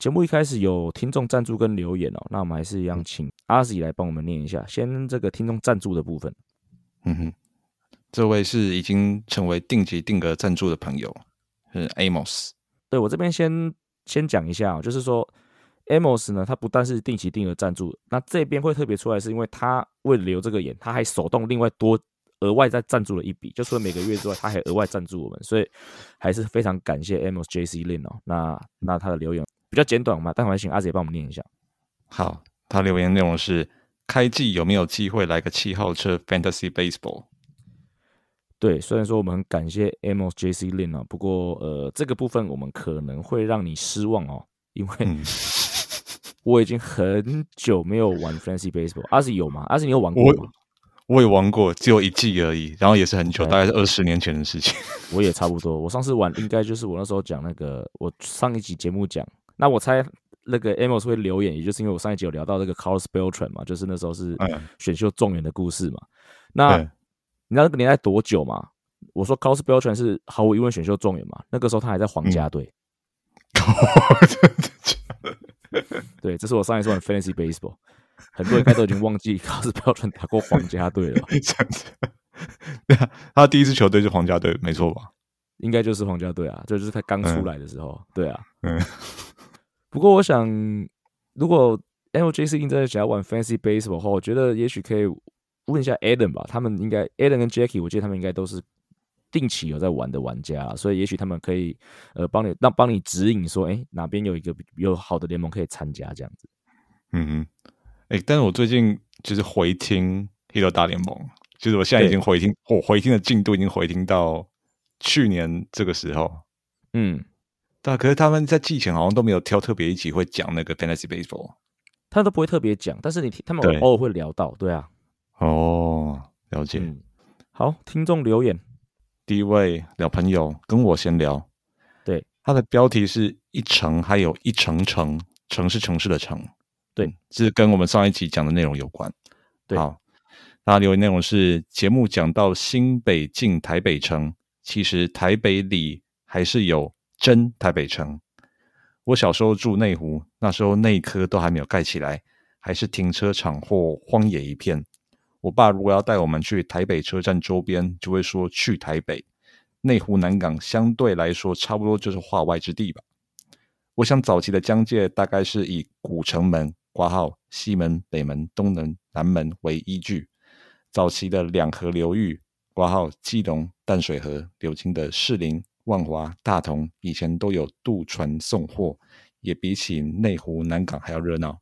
节目一开始有听众赞助跟留言哦，那我们还是一样请阿 Z 来帮我们念一下。先这个听众赞助的部分，嗯哼，这位是已经成为定级定额赞助的朋友，是 Amos。对我这边先先讲一下，就是说 Amos 呢，他不但是定期定额赞助，那这边会特别出来，是因为他为了留这个言，他还手动另外多额外再赞助了一笔，就除了每个月之外，他还额外赞助我们，所以还是非常感谢 Amos J C Lin 哦。那那他的留言比较简短嘛，但我还请阿姐帮我们念一下。好，他留言内容是：开季有没有机会来个七号车 Fantasy Baseball？对，虽然说我们很感谢 Amos J C Lin 啊，不过呃，这个部分我们可能会让你失望哦，因为我已经很久没有玩 Fantasy Baseball。阿 Z 有吗？阿 Z 你有玩过吗？我也玩过，只有一季而已，然后也是很久，大概是二十年前的事情。我也差不多，我上次玩应该就是我那时候讲那个，我上一集节目讲，那我猜那个 Amos 会留言，也就是因为我上一集有聊到这个 Carlos Beltran 嘛，就是那时候是选秀状元的故事嘛。那你知道那个年代多久嘛？我说 Carlos Beltran 是毫无疑问选秀状元嘛，那个时候他还在皇家队。对，这是我上一次玩 Fantasy Baseball。很多人应该都已经忘记 cosbelton 打过皇家队了。对啊，他第一支球队是皇家队，没错吧？应该就是皇家队啊，就是他刚出来的时候。对啊，嗯。不过我想，如果 LJC 在想要玩 Fancy Baseball 的话，我觉得也许可以问一下 Adam 吧。他们应该 Adam 跟 Jackie，我记得他们应该都是定期有在玩的玩家，所以也许他们可以呃帮你让帮你指引说，哎，哪边有一个有好的联盟可以参加这样子。嗯哼。哎，但是我最近就是回听《黑头大联盟》，就是我现在已经回听，我回听的进度已经回听到去年这个时候。嗯，但可是他们在季前好像都没有挑特别一集会讲那个 Fantasy Baseball，他都不会特别讲，但是你他们偶尔会聊到，对啊。哦，了解。好，听众留言，第一位聊朋友跟我先聊，对，他的标题是一城，还有一城城，城是城市的城。对，是跟我们上一集讲的内容有关。对好，那留言内容是节目讲到新北进台北城，其实台北里还是有真台北城。我小时候住内湖，那时候内科都还没有盖起来，还是停车场或荒野一片。我爸如果要带我们去台北车站周边，就会说去台北。内湖南港相对来说差不多就是化外之地吧。我想早期的疆界大概是以古城门。挂号西门、北门、东门、南门为依据，早期的两河流域，挂号基隆、淡水河流经的士林、万华、大同，以前都有渡船送货，也比起内湖、南港还要热闹。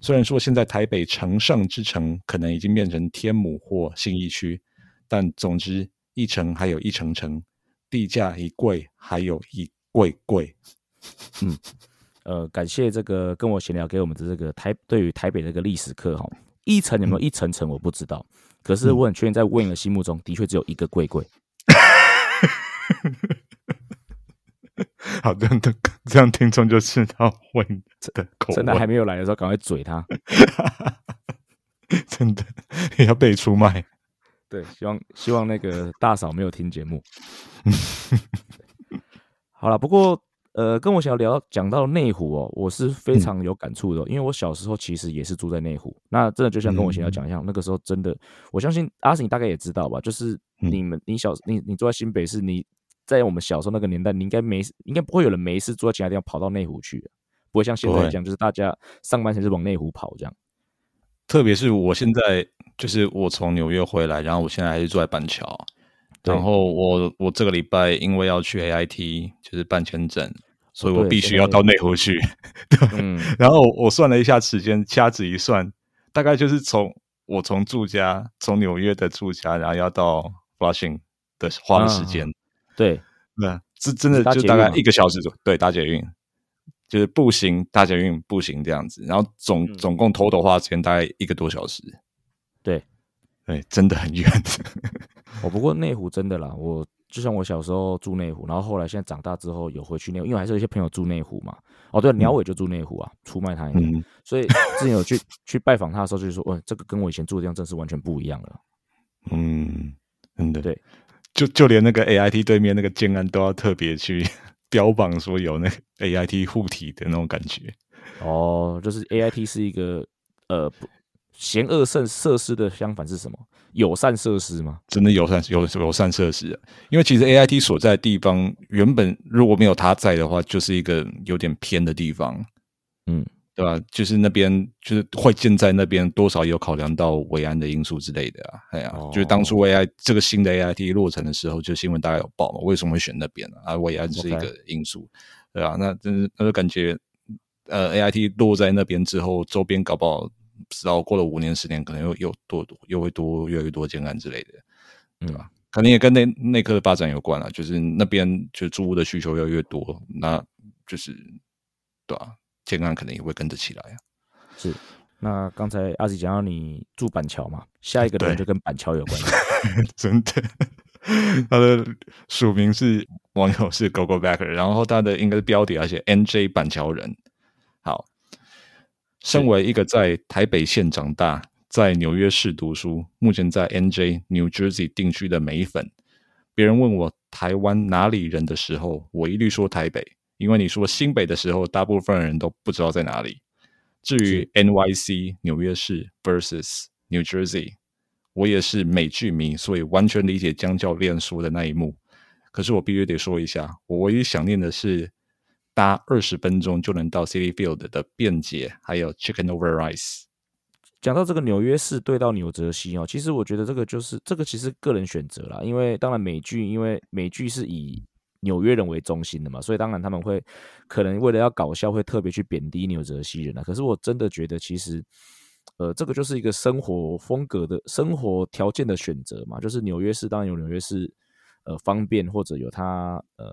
虽然说现在台北城上之城可能已经变成天母或信义区，但总之一城还有一城城，地价一贵还有一贵贵。嗯。呃，感谢这个跟我闲聊给我们的这个台对于台北这个历史课哈，一层有没有一层层我不知道，可是我很确定在 Win 的心目中的确只有一个贵贵。好的，这样听众就知道 Win 的口真的还没有来的时候，赶快嘴他。真的要被出卖。对，希望希望那个大嫂没有听节目。好了，不过。呃，跟我想要聊讲到内湖哦，我是非常有感触的，因为我小时候其实也是住在内湖。那真的就像跟我想要讲一样，那个时候真的，我相信阿信大概也知道吧，就是你们你小你你住在新北市，你在我们小时候那个年代，你应该没应该不会有人没事住在其他地方跑到内湖去，不会像现在这样，就是大家上班前是往内湖跑这样。特别是我现在就是我从纽约回来，然后我现在还是住在板桥。然后我我这个礼拜因为要去 A I T，就是办签证，所以我必须要到内湖去。对，然后我算了一下时间，掐指一算，大概就是从我从住家从纽约的住家，然后要到 Flushing 的花的时间。对，那，这真的就大概一个小时左右。对，搭捷运，就是步行、大捷运、步行这样子，然后总总共偷的花时间大概一个多小时。对，对，真的很远。我 不过内湖真的啦，我就像我小时候住内湖，然后后来现在长大之后有回去内湖，因为还是有一些朋友住内湖嘛。哦，对，鸟尾就住内湖啊，出卖他一个。所以之前有去去拜访他的时候，就是说，哇，这个跟我以前住的地方真是完全不一样了。嗯，真的，对，就就连那个 A I T 对面那个建安都要特别去 标榜说有那 A I T 护体的那种感觉。哦，就是 A I T 是一个呃。嫌恶设设施的相反是什么？友善设施吗？真的友善友友善设施，因为其实 A I T 所在的地方原本如果没有他在的话，就是一个有点偏的地方，嗯，对吧？就是那边就是会建在那边，多少有考量到维安的因素之类的啊。哎呀，就是当初 A I 这个新的 A I T 落成的时候，就新闻大概有报嘛，为什么会选那边呢？啊，维安是一个因素，对啊，那真是那就感觉，呃，A I T 落在那边之后，周边搞不好。不知道过了五年十年，可能又又多又会多越来越多建案之类的，对吧？可能也跟内内科的发展有关了，就是那边就住屋的需求越来越多，那就是对吧？建案可能也会跟着起来啊。是，那刚才阿吉讲到你住板桥嘛，下一个人就跟板桥有关，真的。他的署名是网友是 Go Go Backer，然后他的应该是标题，而且 NJ 板桥人，好。身为一个在台北县长大、在纽约市读书、目前在 NJ New Jersey 定居的美粉，别人问我台湾哪里人的时候，我一律说台北，因为你说新北的时候，大部分人都不知道在哪里。至于 NYC 纽约市 versus New Jersey，我也是美剧迷，所以完全理解江教练说的那一幕。可是我必须得说一下，我唯一想念的是。搭二十分钟就能到 City Field 的便捷，还有 Chicken Over Rice。讲到这个纽约市对到纽泽西哦，其实我觉得这个就是这个其实个人选择啦，因为当然美剧，因为美剧是以纽约人为中心的嘛，所以当然他们会可能为了要搞笑，会特别去贬低纽泽西人啊。可是我真的觉得，其实呃，这个就是一个生活风格的生活条件的选择嘛，就是纽约市当然有纽约市呃方便或者有它呃。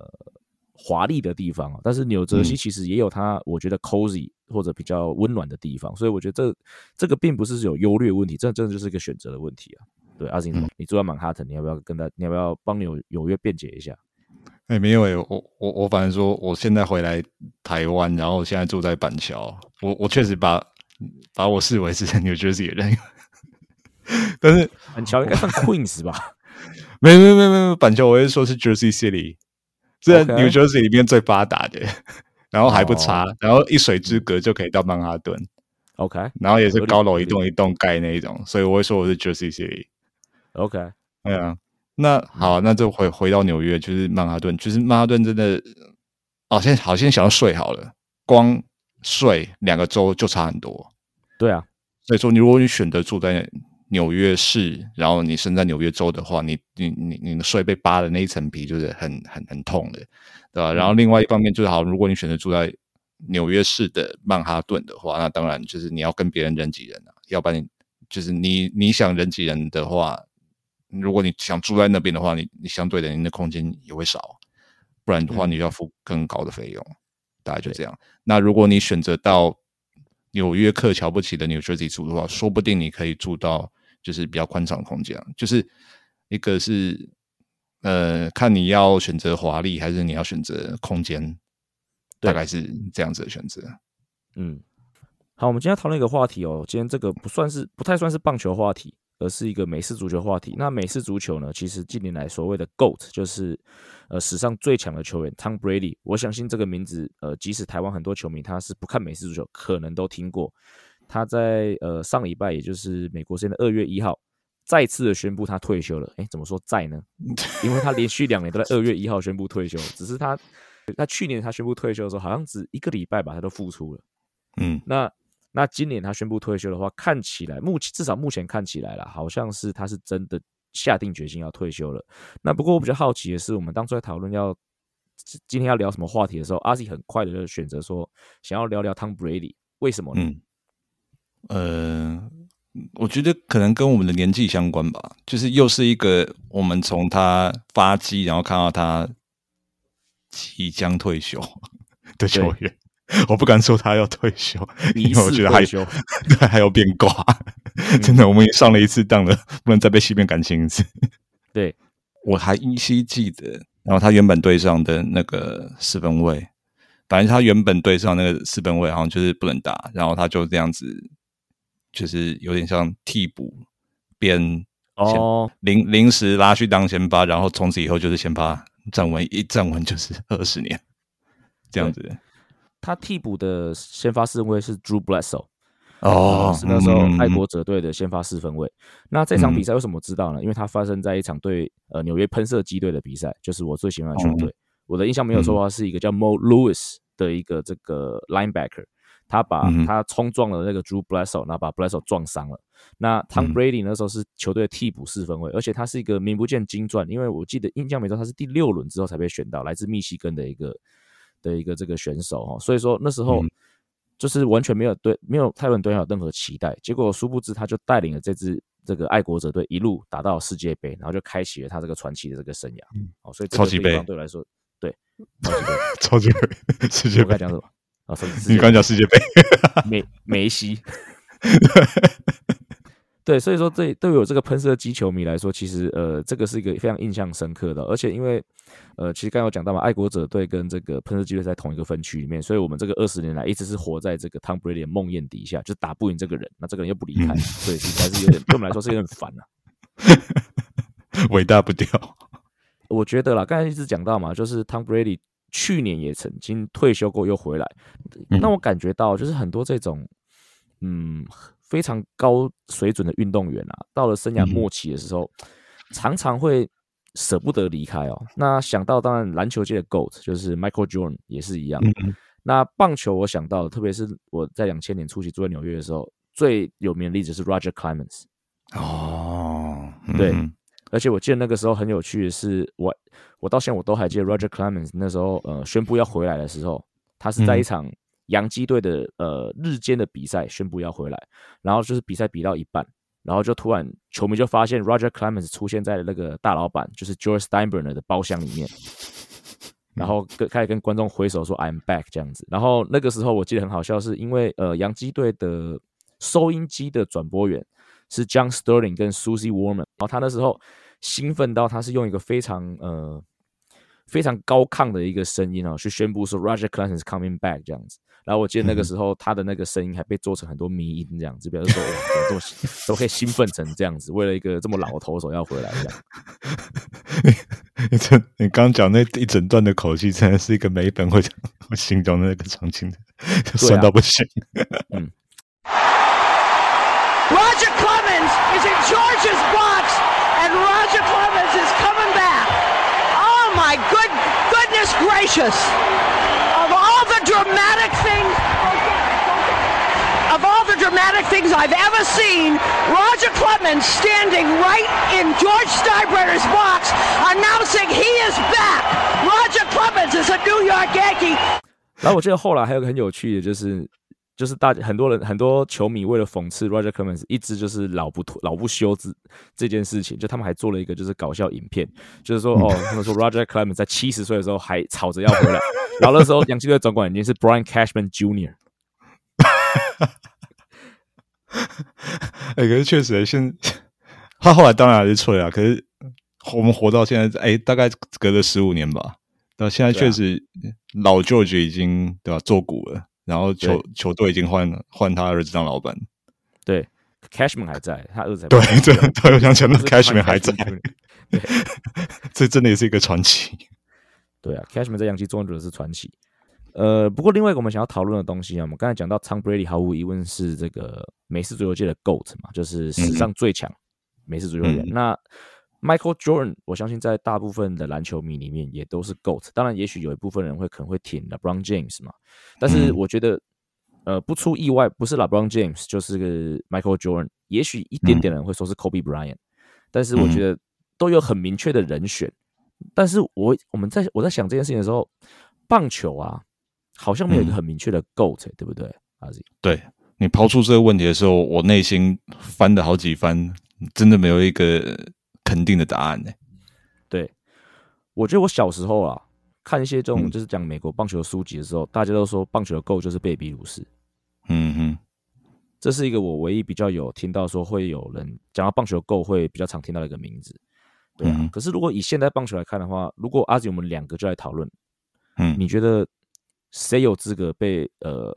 华丽的地方啊，但是纽泽西其实也有它，我觉得 cozy 或者比较温暖的地方，所以我觉得这这个并不是有优劣问题，这真的就是一个选择的问题啊。对，阿金，你住在曼哈顿，你要不要跟他，你要不要帮纽纽约辩解一下？哎，没有哎，我我我反正说，我现在回来台湾，然后现在住在板桥，我我确实把把我视为是 New Jersey 的人，但是板桥应该算 Queens 吧？没有没有没有没有，板桥我是说是 Jersey City。是 New Jersey 里面最发达的，然后还不差，然后一水之隔就可以到曼哈顿。OK，然后也是高楼一栋一栋盖那一种，所以我会说我是 Jersey City。OK，对啊，那好，那就回回到纽约，就是曼哈顿，就是曼哈顿真的，哦，现在好现在想要睡好了，光睡两个州就差很多。对啊，所以说你如果你选择住在。纽约市，然后你生在纽约州的话，你你你你的税被扒的那一层皮就是很很很痛的，对吧？然后另外一方面就是好，如果你选择住在纽约市的曼哈顿的话，那当然就是你要跟别人人挤人啊，要不然就是你你想人挤人的话，如果你想住在那边的话，你你相对的你的空间也会少，不然的话你要付更高的费用，大概就这样。那如果你选择到纽约客瞧不起的 New Jersey 住的话，说不定你可以住到。就是比较宽敞的空间，就是一个是呃，看你要选择华丽还是你要选择空间，大概是这样子的选择。嗯，好，我们今天讨论一个话题哦，今天这个不算是不太算是棒球话题，而是一个美式足球话题。那美式足球呢，其实近年来所谓的 GOAT 就是呃史上最强的球员 Tom Brady。我相信这个名字，呃，即使台湾很多球迷他是不看美式足球，可能都听过。他在呃上礼拜，也就是美国时间的二月一号，再次的宣布他退休了。哎，怎么说在呢？因为他连续两年都在二月一号宣布退休，只是他他去年他宣布退休的时候，好像只一个礼拜吧，他都复出了。嗯，那那今年他宣布退休的话，看起来目前至少目前看起来了，好像是他是真的下定决心要退休了。那不过我比较好奇的是，我们当初在讨论要今天要聊什么话题的时候，阿 Z 很快的就选择说想要聊聊 Tom Brady，为什么呢？呃，我觉得可能跟我们的年纪相关吧，就是又是一个我们从他发迹，然后看到他即将退休的球员，我不敢说他要退休，因疑为我觉得还似退休。对还有变卦，真的，我们也上了一次当了，不能再被欺骗感情一次。对，我还依稀记得，然后他原本队上的那个四分卫，反正他原本队上那个四分卫好像就是不能打，然后他就这样子，就是有点像替补边哦，临临时拉去当先发，然后从此以后就是先发站稳，一站稳就是 二十年这样子。他替补的先发四分卫是 Drew Bledsoe，哦是那时候嗯爱国者队的先发四分卫。那这场比赛为什么知道呢？因为它发生在一场对呃纽约喷射机队的比赛，就是我最喜欢的球队。我的印象没有错的话，是一个叫 Mo Lewis 的一个这个 linebacker，他把嗯。他冲撞了那个 Drew Bledsoe，然后把 Bledsoe 撞伤了。那 Tom 嗯。Brady 那时候是球队的替补四分卫，而且他是一个名不见经传，因为我记得印象没错，他是第六轮之后才被选到，来自密西根的一个的一个这个选手哦，所以说那时候嗯就是完全没有对没有泰伦对有任何期待，结果殊不知他就带领了这支这个爱国者队一路打到世界杯，然后就开启了他这个传奇的这个生涯。哦，所以超级杯方对我来说，对 超级杯，超级杯世界杯讲什么？啊，你刚讲世界杯，梅梅西。对，所以说对对于我这个喷射机球迷来说，其实呃，这个是一个非常印象深刻的，而且因为呃，其实刚刚有讲到嘛，爱国者队跟这个喷射机队在同一个分区里面，所以我们这个二十年来一直是活在这个 Tom Brady 的梦魇底下，就打不赢这个人，那这个人又不离开，所以实在是有点对我们来说是有点烦啊。伟大不掉。我觉得啦，刚才一直讲到嘛，就是 Tom Brady 去年也曾经退休过又回来，嗯那我感觉到就是很多这种嗯非常高水准的运动员啊，到了生涯末期的时候，常常会舍不得离开哦。那想到当然篮球界的 GOAT 就是 Michael Jordan 也是一样。嗯那棒球我想到的，特别是我在两千年初期住在纽约的时候，最有名的例子是 Roger Clemens。哦，对嗯而且我记得那个时候很有趣的是，我我到现在我都还记得 Roger Clemens 那时候呃宣布要回来的时候，他是在一场洋基队的呃日间的比赛宣布要回来，然后就是比赛比到一半，然后就突然球迷就发现 Roger Clemens 出现在了那个大老板就是 George Steinbrenner 的包厢里面，然后跟开始跟观众挥手说 I'm back 这样子，然后那个时候我记得很好笑，是因为呃洋基队的收音机的转播员是 John Sterling 跟 Susie Warman，然后他那时候兴奋到他是用一个非常呃非常高亢的一个声音哦，去宣布说 Roger Clemens is coming back 这样子。然后我记得那个时候他的那个声音还被做成很多迷音这样子，表示说哇，怎么这么怎么可以兴奋成这样子，为了一个这么老的投手要回来这样。你这你刚刚讲那一整段的口气，真的是一个每一本会会形容的那个场景的，酸到不行。Roger Clemens is in George's box, goodness gracious! Of all the dramatic things, of all the dramatic things I've ever seen, Roger Clemens standing right in George Steinbrenner's box, announcing he is back. Roger Clemens is a New York Yankee. 然后我记得后来还有个很有趣的，就是 就是大很多人很多球迷为了讽刺 Roger Clemens 一直就是老不脱老不休这这件事情，就他们还做了一个就是搞笑影片，就是说哦，他们说 Roger Clemens 在七十岁的时候还吵着要回来，然后那时候洋基队总管已经是 Brian Cashman Jr. 哎、可是确实，现他后来当然还是吹啊。可是我们活到现在，哎、大概隔了十五年吧。到现在确实，老 George 已经对吧做股了，然后球球队已经换换他儿子当老板。对，Cashman 还在，他儿子在对对，我想起来 Cashman 还在 这真的也是一个传奇。对啊，Cashman 在洋基作者是传奇。呃，不过另外一个我们想要讨论的东西啊，我们刚才讲到 Tom Brady 毫无疑问是这个美式足球界的 GOAT 嘛，就是史上最强美式足球员。嗯那 Michael Jordan，我相信在大部分的篮球迷里面也都是 GOAT。当然，也许有一部分人会可能会挺 LeBron James 嘛，但是嗯我觉得，呃，不出意外，不是 LeBron James 就是个 Michael Jordan。也许一点点人会说是 Kobe Bryant，、但是我觉得都有很明确的人选。但是我我们在我在想这件事情的时候，棒球啊，好像没有一个很明确的 GOAT，、对不对？阿 Z，对你抛出这个问题的时候，我内心翻了好几番，真的没有一个肯定的答案呢。对，我觉得我小时候啊，看一些这种就是讲美国棒球书籍的时候，大家都说棒球的 GO 就是贝比鲁斯。嗯哼，这是一个我唯一比较有听到说会有人讲到棒球 GO 会比较常听到的一个名字。对啊，可是如果以现在棒球来看的话，如果阿吉我们两个就来讨论，嗯，你觉得谁有资格被呃，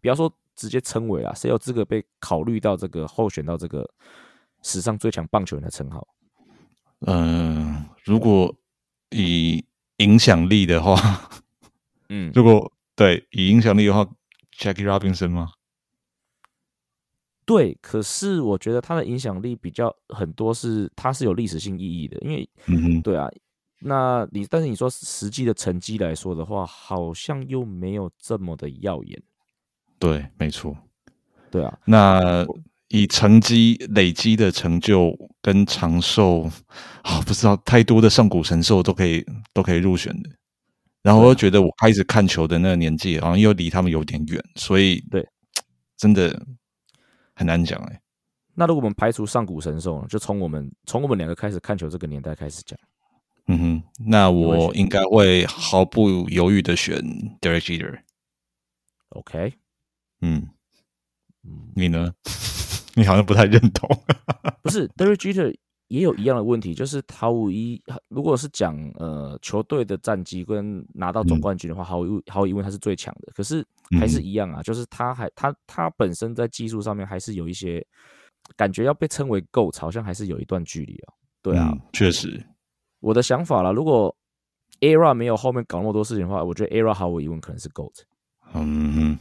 不要说直接称为啊，谁有资格被考虑到这个候选到这个史上最强棒球员的称号？嗯，如果以影响力的话，嗯，如果对以影响力的话，Jackie Robinson 吗？对，可是我觉得他的影响力比较很多是，他是有历史性意义的，因为，嗯哼，对啊，那你但是你说实际的成绩来说的话，好像又没有这么的耀眼。对，没错，对啊，那以成绩累积的成就跟长寿，啊，不知道太多的上古神兽都可以都可以入选的。然后我又觉得我开始看球的那个年纪，好像又离他们有点远，所以对，真的。很难讲哎，那如果我们排除上古神兽，就从我们从我们两个开始看球这个年代开始讲，嗯哼，那我应该会毫不犹豫的选 Derek Jeter。OK，嗯，你呢？你好像不太认同。不是 Derek Jeter。也有一样的问题，就是毫无疑，如果是讲呃球队的战绩跟拿到总冠军的话，毫无毫无疑问他是最强的。可是还是一样啊，就是他还他他本身在技术上面还是有一些感觉要被称为 GOAT，好像还是有一段距离啊。对啊，确实，我的想法啦，如果 ERA 没有后面搞那么多事情的话，我觉得 ERA 毫无疑问可能是 GOAT。嗯，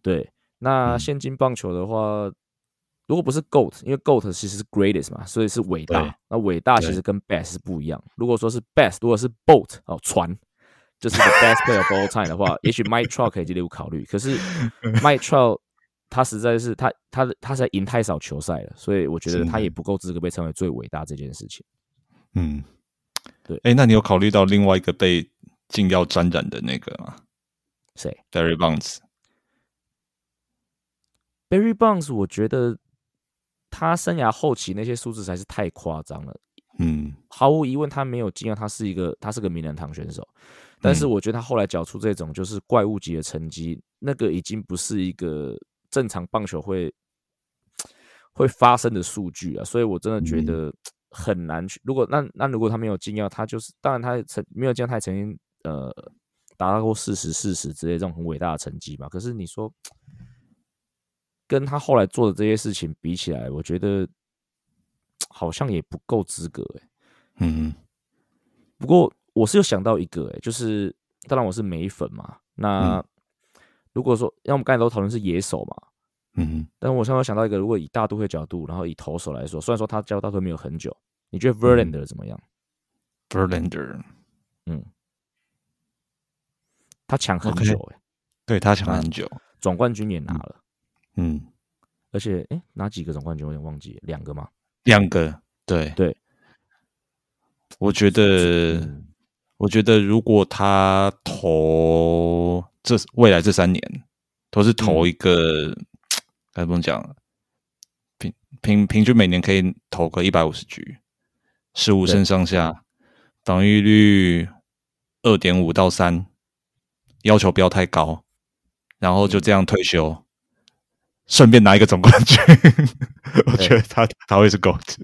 对。那现今棒球的话。如果不是 GOAT，因为 GOAT 其实是 greatest 嘛，所以是伟大。那伟大其实跟 best 是不一样。如果说是 best，如果是 boat 哦船，就是 the best player of all time 的话，也许 Mike Trout 可以列入考虑。可是 Mike Trout 他实在是他他他在赢太少球赛了，所以我觉得他也不够资格被称为最伟大这件事情。嗯，对。哎，那你有考虑到另外一个被禁药沾染的那个吗？谁？Barry Bonds。Barry Bonds，我觉得。他生涯后期那些数字才是太夸张了，嗯，毫无疑问他没有惊讶，他是一个他是个名人堂选手，但是我觉得他后来缴出这种就是怪物级的成绩，那个已经不是一个正常棒球会 会发生的数据啊，所以我真的觉得很难去。如果那那如果他没有惊讶，他就是当然他曾没有惊讶，他曾经呃达到过四十四十之类这种很伟大的成绩嘛，可是你说。跟他后来做的这些事情比起来，我觉得好像也不够资格哎。嗯，不过我是有想到一个哎，就是当然我是美粉嘛。那如果说，因为我们刚才都讨论是野手嘛，嗯，但我现在想到一个，如果以大都会角度，然后以投手来说，虽然说他加入大都会没有很久，你觉得 Verlander 怎么样？Verlander，嗯，他抢很久哎，对他抢很久，总冠军也拿了。嗯，而且，哎，哪几个总冠军？我有点忘记，两个吗？两个，对对。我觉得，我觉得如果他投这未来这三年都是投一个，该怎么讲？平平平均每年可以投个一百五十局，十五胜上下，防御率二点五到三，要求不要太高，然后就这样退休。顺便拿一个总冠军，我觉得他他会是 GOAT。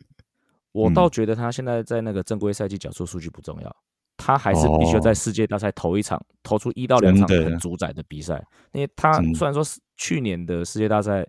我倒觉得他现在在那个正规赛季缴出数据不重要，他还是必须要在世界大赛投一场，投出一到两场很主宰的比赛。因为他虽然说去年的世界大赛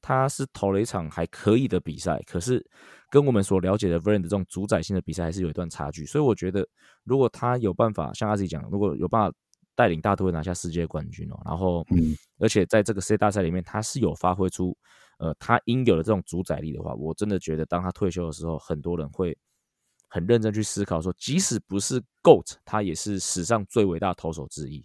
他是投了一场还可以的比赛，可是跟我们所了解的 v e r n 的这种主宰性的比赛还是有一段差距。所以我觉得，如果他有办法像阿 Z 讲，如果有办法。带领大都会拿下世界冠军哦，然后，嗯，而且在这个世界大赛里面，他是有发挥出，呃，他应有的这种主宰力的话，我真的觉得，当他退休的时候，很多人会很认真去思考，说，即使不是 GOAT，他也是史上最伟大投手之一。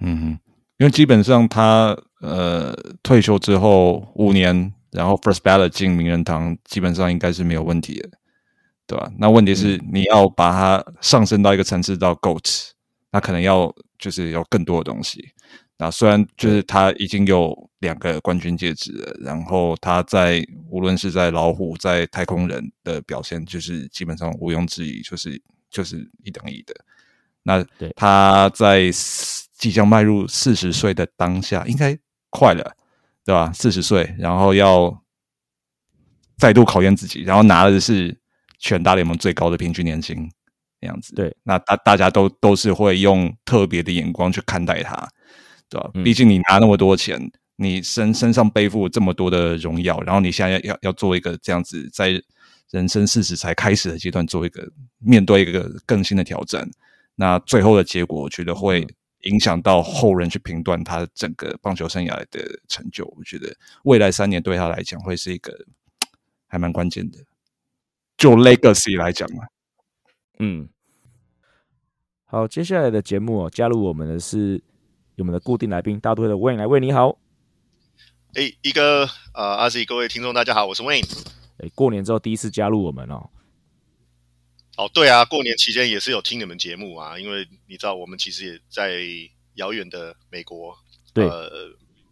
嗯，因为基本上他呃退休之后五年，然后 First Ballot 进名人堂，基本上应该是没有问题的，对吧？那问题是你要把它上升到一个层次到 GOAT，那可能要。就是有更多的东西。那虽然就是他已经有两个冠军戒指了，然后他在无论是在老虎在太空人的表现，就是基本上毋庸置疑，就是就是一等一的。那他在即将迈入四十岁的当下，应该快了，对吧？四十岁，然后要再度考验自己，然后拿的是全大联盟最高的平均年薪，这样子。对，那大大家都都是会用特别的眼光去看待他，对吧？嗯毕竟你拿那么多钱，你身身上背负这么多的荣耀，然后你现在要要要做一个这样子，在人生四十才开始的阶段，做一个面对一个更新的挑战，那最后的结果，我觉得会嗯影响到后人去评断他整个棒球生涯的成就。我觉得未来三年对他来讲会是一个还蛮关键的。就 legacy 来讲嘛，嗯，好，接下来的节目哦，加入我们的是我们的固定来宾，大都会的 Wayne 来，Wayne 你好。哎，一哥呃，阿 Z 各位听众大家好，我是 Wayne。哎，过年之后第一次加入我们哦，哦，对啊，过年期间也是有听你们节目啊，因为你知道我们其实也在遥远的美国，对呃，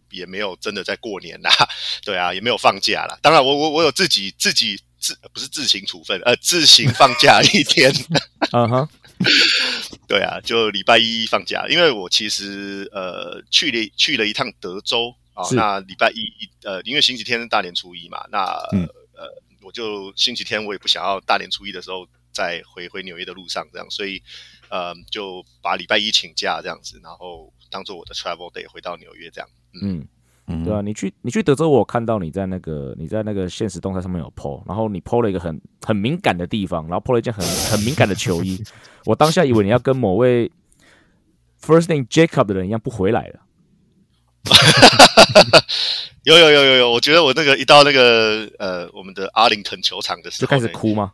也没有真的在过年啦，对啊，也没有放假啦。当然我，我我有自己自己自不是自行处分，呃，自行放假一天。嗯哼，对啊，就礼拜一放假，因为我其实呃去了去了一趟德州啊、是。那礼拜一呃，因为星期天是大年初一嘛，那、嗯。呃我就星期天我也不想要大年初一的时候再回回纽约的路上这样，所以呃就把礼拜一请假这样子，然后当做我的 travel day 回到纽约这样。嗯，嗯，对啊，你去你去德州，我看到你在那个你在那个现实动态上面有 PO，然后你 PO 了一个很很敏感的地方，然后 PO 了一件很很敏感的球衣，我当下以为你要跟某位 first name Jacob 的人一样不回来了。有有有有有，我觉得我那个一到那个呃我们的阿灵顿球场的时候就开始哭吗？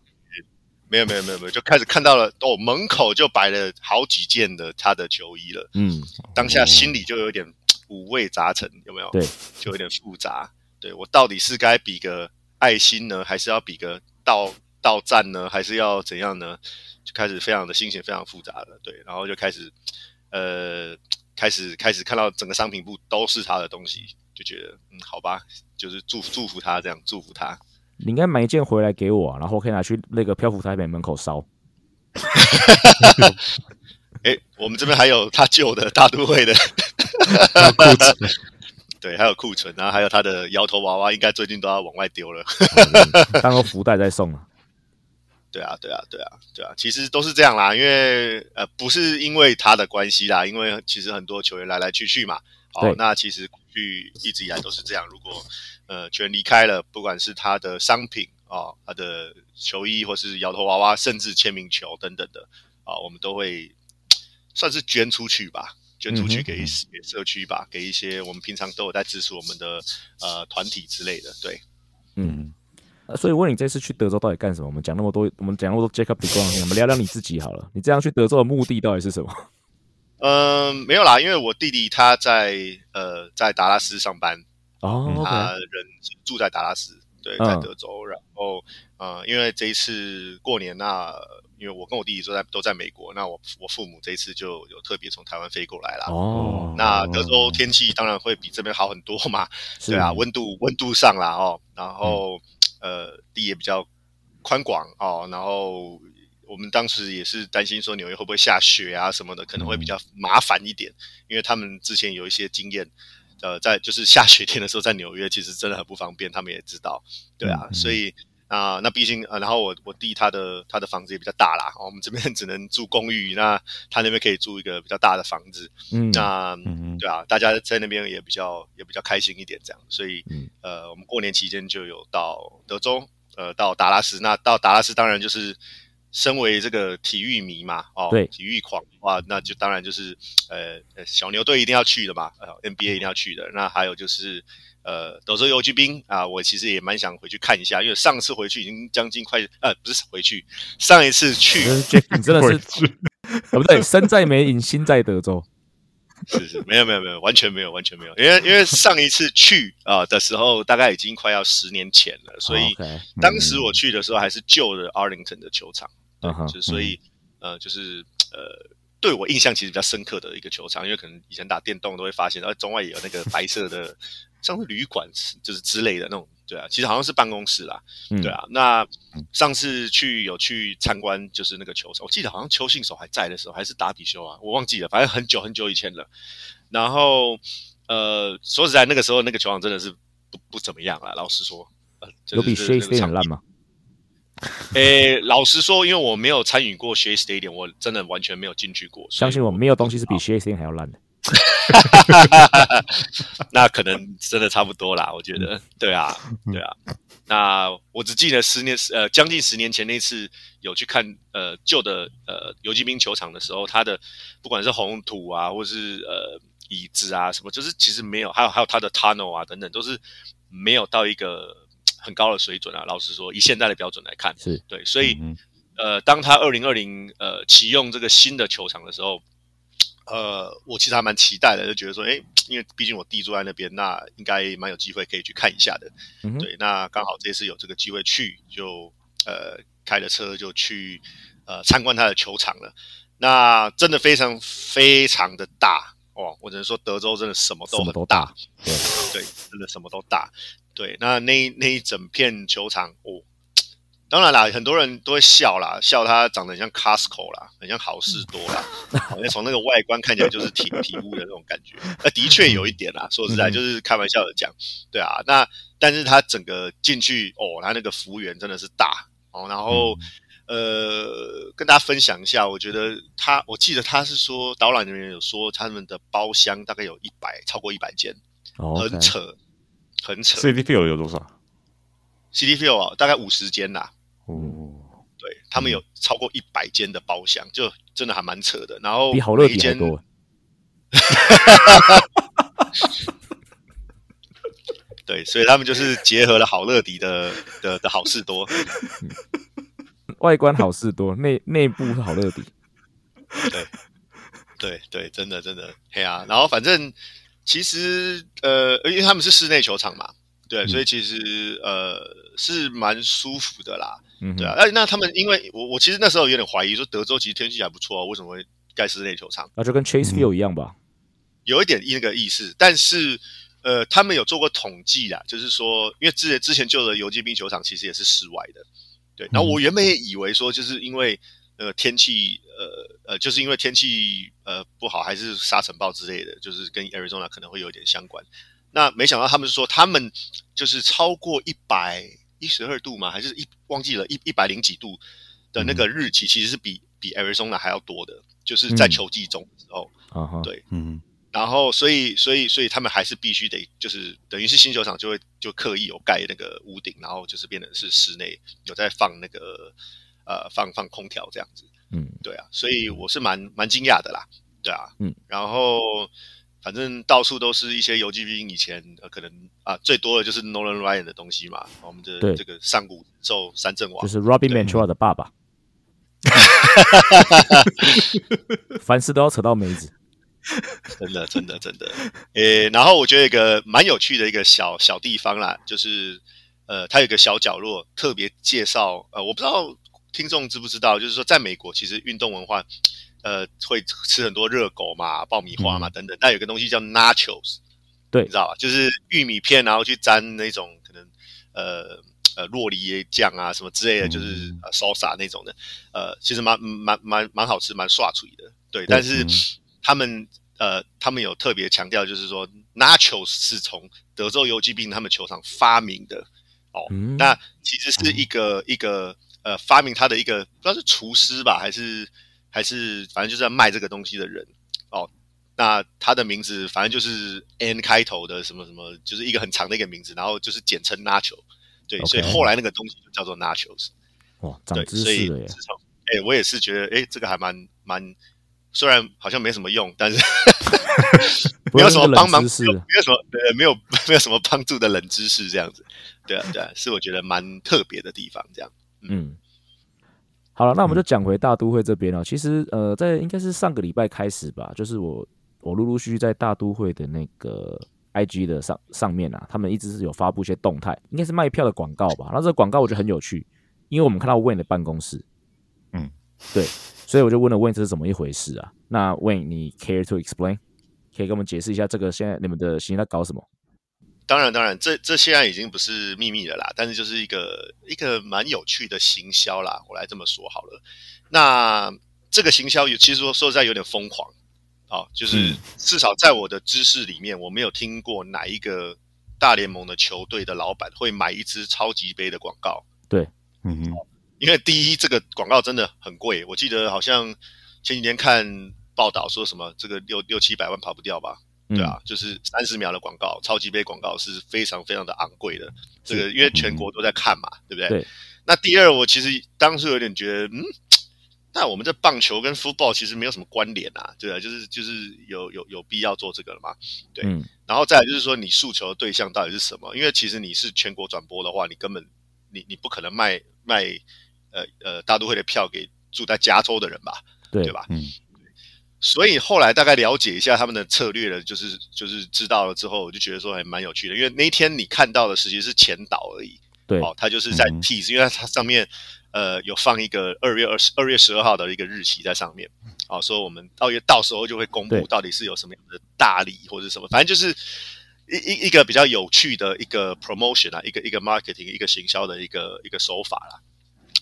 没有没有没有没有，就开始看到了哦，门口就摆了好几件的他的球衣了。嗯，当下心里就有点五味杂陈，有没有？对，就有点复杂。对我到底是该比个爱心呢，还是要比个到到站呢，还是要怎样呢？就开始非常的心情非常复杂了。对，然后就开始呃，开始开始看到整个商品部都是他的东西，就觉得嗯，好吧，就是祝祝福他这样，祝福他。你应该买一件回来给我、啊，然后可以拿去那个漂浮台北门口烧。诶，我们这边还有他旧的大都会的 对，还有库存，然后还有他的摇头娃娃，应该最近都要往外丢了。当个福袋再送啊。对啊，对啊，对啊，对啊，其实都是这样啦，因为呃，不是因为他的关系啦，因为其实很多球员来来去去嘛，对哦，那其实过去一直以来都是这样。如果呃球员离开了，不管是他的商品哦，他的球衣或是摇头娃娃，甚至签名球等等的啊、我们都会算是捐出去吧，捐出去给给社区吧，给一些我们平常都有在支持我们的呃团体之类的，对。嗯，呃所以问你这次去德州到底干什么？我们讲那么多，我们讲那么多 Jacob e o n 我们聊聊你自己好了。你这样去德州的目的到底是什么？嗯，没有啦，因为我弟弟他在呃在达拉斯上班，哦他人住在达拉斯，对，嗯在德州。然后呃，因为这一次过年那，因为我跟我弟弟都在都在美国，那我我父母这一次就有特别从台湾飞过来啦。哦，那德州天气当然会比这边好很多嘛，对啊，温度温度上啦哦，然后、呃地也比较宽广哦，然后我们当时也是担心说纽约会不会下雪啊什么的，可能会比较麻烦一点，因为他们之前有一些经验，呃，在就是下雪天的时候在纽约其实真的很不方便，他们也知道，对啊，嗯。所以。啊、那毕竟呃，然后我我弟他的他的房子也比较大啦，哦我们这边 只能住公寓，那他那边可以住一个比较大的房子，嗯，那嗯对啊，大家在那边也比较也比较开心一点，这样，所以、嗯呃，我们过年期间就有到德州，呃，到达拉斯。那到达拉斯当然就是身为这个体育迷嘛，哦，对体育狂的话，那就当然就是呃呃小牛队一定要去的嘛，呃，NBA 一定要去的。那还有就是呃德州 游击兵啊，我其实也蛮想回去看一下，因为上次回去已经将近快呃不是回去，上一次去你真的是，啊 不对，身在美影，心在德州。是是，没有没有没有，完全没有完全没有，因为因为上一次去啊、呃的时候，大概已经快要十年前了，所以当时我去的时候还是旧的 Arlington 的球场，就所以呃就是呃对我印象其实比较深刻的一个球场，因为可能以前打电动都会发现，然后中外也有那个白色的像是旅馆就是之类的那种，对啊，其实好像是办公室啦，嗯对啊。那上次去有去参观，就是那个球场，我记得好像邱信手还在的时候，还是打底修啊，我忘记了，反正很久很久以前了。然后呃，说实在，那个时候那个球场真的是不不怎么样啊，老实说，呃，就是有比这 Shea 这个 Stadium 场烂吗？诶，老实说，因为我没有参与过 Shea Stadium，我真的完全没有进去过。相信我，没有东西是比 Shea Stadium 还要烂的。那可能真的差不多啦，我觉得，对啊，对啊。那我只记得十年，呃，将近十年前那次有去看呃旧的呃游击兵球场的时候，它的不管是红土啊，或是呃椅子啊什么，就是其实没有，还有还有它的 tunnel 啊等等，都是没有到一个很高的水准啊。老实说，以现在的标准来看，是对，所以、嗯呃，当他二零二零呃启用这个新的球场的时候，呃，我其实还蛮期待的，就觉得说，哎，因为毕竟我弟住在那边，那应该蛮有机会可以去看一下的。嗯对，那刚好这次有这个机会去，就呃开了车就去呃参观他的球场了。那真的非常非常的大哦，我只能说德州真的什么都什么很大都大，对，对，真的什么都大。对，那那那一整片球场，哦，当然啦，很多人都会笑啦，笑他长得很像 Costco 啦，很像好事多啦，好像从那个外观看起来就是挺体屋的那种感觉。那的确有一点啦，说实在，就是开玩笑的讲，对啊。那但是他整个进去，哦，他那个服务员真的是大哦，然后。呃，跟大家分享一下，我觉得他，我记得他是说导览人员有说他们的包厢大概有一百，超过一百间，哦很扯，很扯。，CD Field 有多少？CD Field 啊，大概五十间啦，哦，对他们有超过一百间的包厢，就真的还蛮扯的。然后比好乐迪还多。对，所以他们就是结合了好乐迪的的的好事多，外观好事多，内内部是好乐迪。对，对对，真的真的，嘿啊，然后反正其实呃，因为他们是室内球场嘛，对，所以其实呃是蛮舒服的啦，嗯，对啊，那那他们因为我我其实那时候有点怀疑说德州其实天气还不错啊，为什么会盖室内球场？那就跟 Chase Field 一样吧。有一点那个意思，但是呃，他们有做过统计啦，就是说，因为之前之前旧的游击兵球场其实也是室外的，对。然后我原本也以为说，就是因为呃天气呃呃，就是因为天气呃不好，还是沙尘暴之类的，就是跟 Arizona 可能会有点相关。那没想到他们是说，他们就是超过一百一十二度吗，还是一忘记了一一百零几度的那个日期，其实是比比 Arizona 还要多的，就是在嗯。球季中的时候。对。嗯。然后，所以，所以，所以他们还是必须得，就是等于是新球场就会就刻意有盖那个屋顶，然后就是变成是室内有在放那个呃放放空调这样子，嗯，对啊，所以我是蛮蛮惊讶的啦，对啊，嗯，然后反正到处都是一些游击兵以前呃可能啊最多的就是 Nolan Ryan 的东西嘛，我们的对这个上古兽三阵王就是 Robin Manchua 的爸爸。凡事都要扯到梅子。真的，真的，真的。诶，然后我觉得一个蛮有趣的一个小小地方啦，就是呃，它有一个小角落特别介绍。呃，我不知道听众知不知道，就是说在美国其实运动文化，呃，会吃很多热狗嘛、爆米花嘛、等等。但有个东西叫 nachos，对你知道吧？就是玉米片，然后去沾那种可能呃呃洛梨酱啊什么之类的，就是呃 salsa 那种的。呃，其实蛮蛮蛮蛮好吃，蛮刷嘴的。对，但是。他们呃，他们有特别强调，就是说，nachos 是从德州游击兵他们球场发明的哦。嗯那其实是一个、一个呃，发明他的一个不知道是厨师吧，还是还是反正就是在卖这个东西的人哦。那他的名字反正就是 N 开头的什么什么，就是一个很长的一个名字，然后就是简称 nacho。对所以后来那个东西就叫做 nachos。哇，长对，知所以识了耶！自从哎、我也是觉得哎、这个还蛮蛮，虽然好像没什么用，但是没有什么帮忙，没有什么呃没有没有什么帮助的冷知识这样子，对啊对啊，是我觉得蛮特别的地方，这样。嗯，好了，那我们就讲回大都会这边了。其实呃，在应该是上个礼拜开始吧，就是我我陆陆续续在大都会的那个 IG 的上上面啊，他们一直是有发布一些动态，应该是卖票的广告吧。然后这个广告我觉得很有趣，因为我们看到 Wayne 的办公室，嗯，对，所以我就问了 Wayne 这是怎么一回事啊？那 Wayne 你 care to explain？可以跟我们解释一下这个现在你们的行在搞什么？当然当然，这这现在已经不是秘密了啦，但是就是一个一个蛮有趣的行销啦，我来这么说好了。那这个行销有其实说说实在有点疯狂，啊，就是至少在我的知识里面，我没有听过哪一个大联盟的球队的老板会买一支超级杯的广告。对，嗯哼，因为第一，这个广告真的很贵，我记得好像前几天看报道说什么，这个六六七百万跑不掉吧？对啊，就是三十秒的广告，超级杯广告是非常非常的昂贵的。这个因为全国都在看嘛，对不对？对。那第二，我其实当时有点觉得，嗯，那我们这棒球跟 football 其实没有什么关联啊，对啊，就是就是有有有必要做这个了嘛？对。然后再来就是说，你诉求的对象到底是什么？因为其实你是全国转播的话，你根本你你不可能卖卖呃呃大都会的票给住在加州的人吧？对对吧？嗯。所以后来大概了解一下他们的策略了，就是就是知道了之后，我就觉得说还蛮有趣的。因为那一天你看到的实际是前导而已，对，哦，他就是在 tease，因为它上面呃有放一个二月二十二月十二号的一个日期在上面，哦，说我们二月到时候就会公布到底是有什么样的大礼或者什么，反正就是一一一个比较有趣的一个 promotion 啊，一个一个 marketing 一个行销的一个一个手法啦。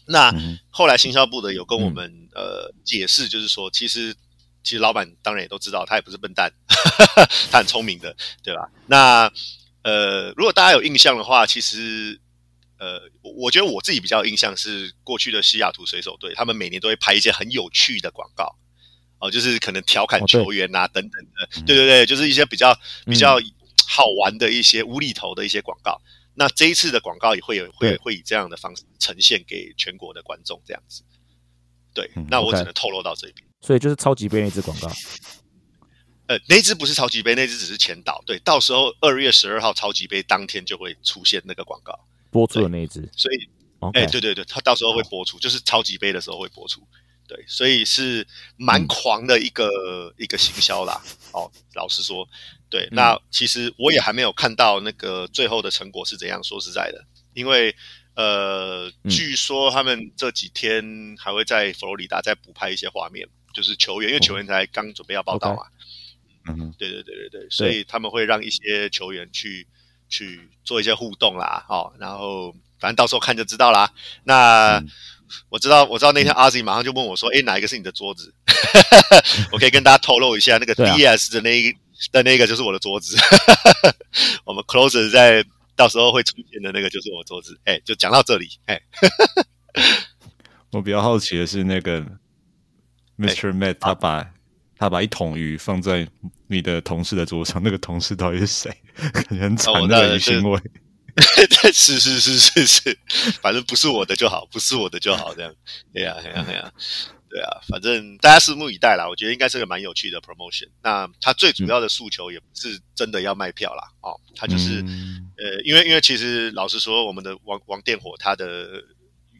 那后来行销部的有跟我们呃解释，就是说其实。其实老板当然也都知道，他也不是笨蛋，他很聪明的，对吧？那呃，如果大家有印象的话，其实呃，我觉得我自己比较印象是过去的西雅图水手队，他们每年都会拍一些很有趣的广告，哦，就是可能调侃球员啊等等的，对对对，就是一些比较比较好玩的一些无厘头的一些广告。那这一次的广告也会有会会以这样的方式呈现给全国的观众，这样子。对，那我只能透露到这边。所以就是超级杯那支广告，呃，那支不是超级杯，那支只是前导。对，到时候二月十二号超级杯当天就会出现那个广告播出的那一支。所以，哎，对对对，它到时候会播出，就是超级杯的时候会播出。对，所以是蛮狂的一个一个行销啦。哦，老实说，对，那其实我也还没有看到那个最后的成果是怎样。说实在的，因为。呃，据说他们这几天还会在佛罗里达再补拍一些画面，就是球员，因为球员才刚准备要报道嘛。嗯，对对对对对，所以他们会让一些球员去去做一些互动啦，哦，然后反正到时候看就知道啦。那我知道，我知道那天阿 Z 马上就问我说：“哎，哪一个是你的桌子？” 我可以跟大家透露一下，那个 DS 的那一的那个就是我的桌子。我们 Closer 在。到时候会出现的那个就是我桌子，哎，就讲到这里，哎，我比较好奇的是那个 Mr. Matt，他把他把一桶鱼放在你的同事的桌上，那个同事到底是谁？很惨的鱼腥味。是是是是是，反正不是我的就好，不是我的就好，这样，对呀对呀对呀。对啊，反正大家拭目以待啦。我觉得应该是个蛮有趣的 promotion。那他最主要的诉求也不是真的要卖票啦，哦，他就是呃，因为因为其实老实说，我们的王王电火他的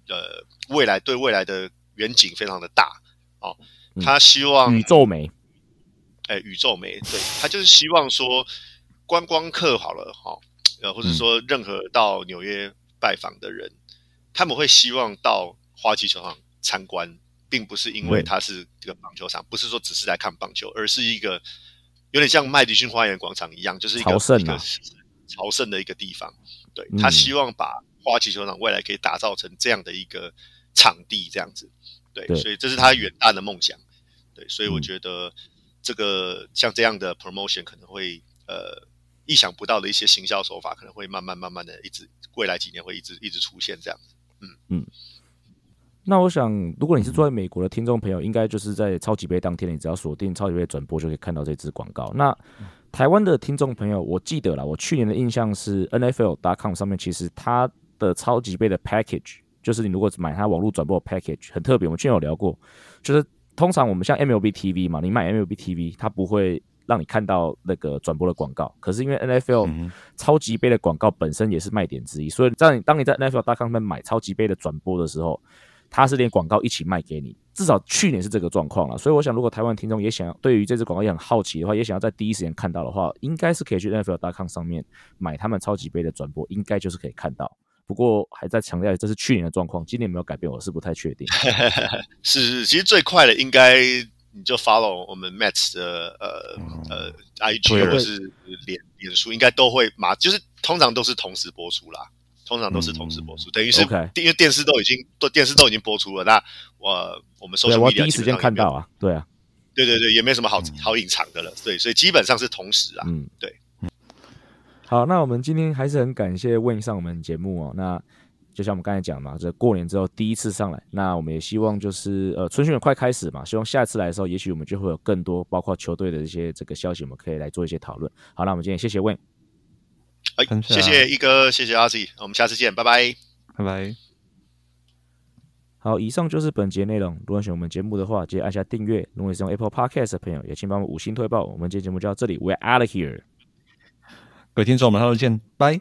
呃未来对未来的远景非常的大哦，他希望宇宙美，哎，宇宙美，对他就是希望说观光客好了哈，呃，或者说任何到纽约拜访的人，他们会希望到花旗球场参观。并不是因为它是这个棒球场，不是说只是来看棒球，而是一个有点像麦迪逊花园广场一样，就是一个朝圣朝圣的一个地方。对他希望把花旗球场未来可以打造成这样的一个场地，这样子。对，所以这是他远大的梦想。对，所以我觉得这个像这样的 promotion 可能会呃意想不到的一些行销手法，可能会慢慢慢慢的一直未来几年会一直一直出现这样子。嗯嗯。那我想，如果你是住在美国的听众朋友，应该就是在超级杯当天，你只要锁定超级杯转播，就可以看到这支广告。那台湾的听众朋友，我记得了，我去年的印象是 NFL.com 上面，其实它的超级杯的 package，就是你如果买它网络转播 package，很特别。我们之前有聊过，就是通常我们像 MLB TV 嘛，你买 MLB TV，它不会让你看到那个转播的广告。可是因为 NFL 超级杯的广告本身也是卖点之一，所以在当你在 NFL.com 上面买超级杯的转播的时候，它是连广告一起卖给你，至少去年是这个状况了。所以我想，如果台湾听众也想要对于这支广告也很好奇的话，也想要在第一时间看到的话，应该是可以去 NFL.com 上面买他们超级杯的转播，应该就是可以看到。不过还在强调，这是去年的状况，今年没有改变，我是不太确定。是是，其实最快的应该你就 follow 我们 Mets 的呃呃 IG 或者是脸脸书，应该都会嘛，就是通常都是同时播出啦。通常都是同时播出，等于是 OK 因为电视都已经都电视都已经播出了，那我我们对，social 我第一时间看到啊，对啊，对对对，也没什么好好隐藏的了，对，所以基本上是同时啊，嗯，对。好，那我们今天还是很感谢 Win 上我们节目哦。那就像我们刚才讲嘛，这过年之后第一次上来，那我们也希望就是呃春训也快开始嘛，希望下次来的时候，也许我们就会有更多包括球队的一些这个消息，我们可以来做一些讨论。好，那我们今天谢谢 Win。哎感，谢谢谢一哥，谢谢阿 Z，我们下次见，拜拜。拜拜。好，以上就是本节内容。如果喜欢我们节目的话，记得按下订阅。如果你是用 Apple Podcast 的朋友，也请帮我们五星推爆。我们今天节目就到这里，We're out of here。各位听众，我们下周见，拜。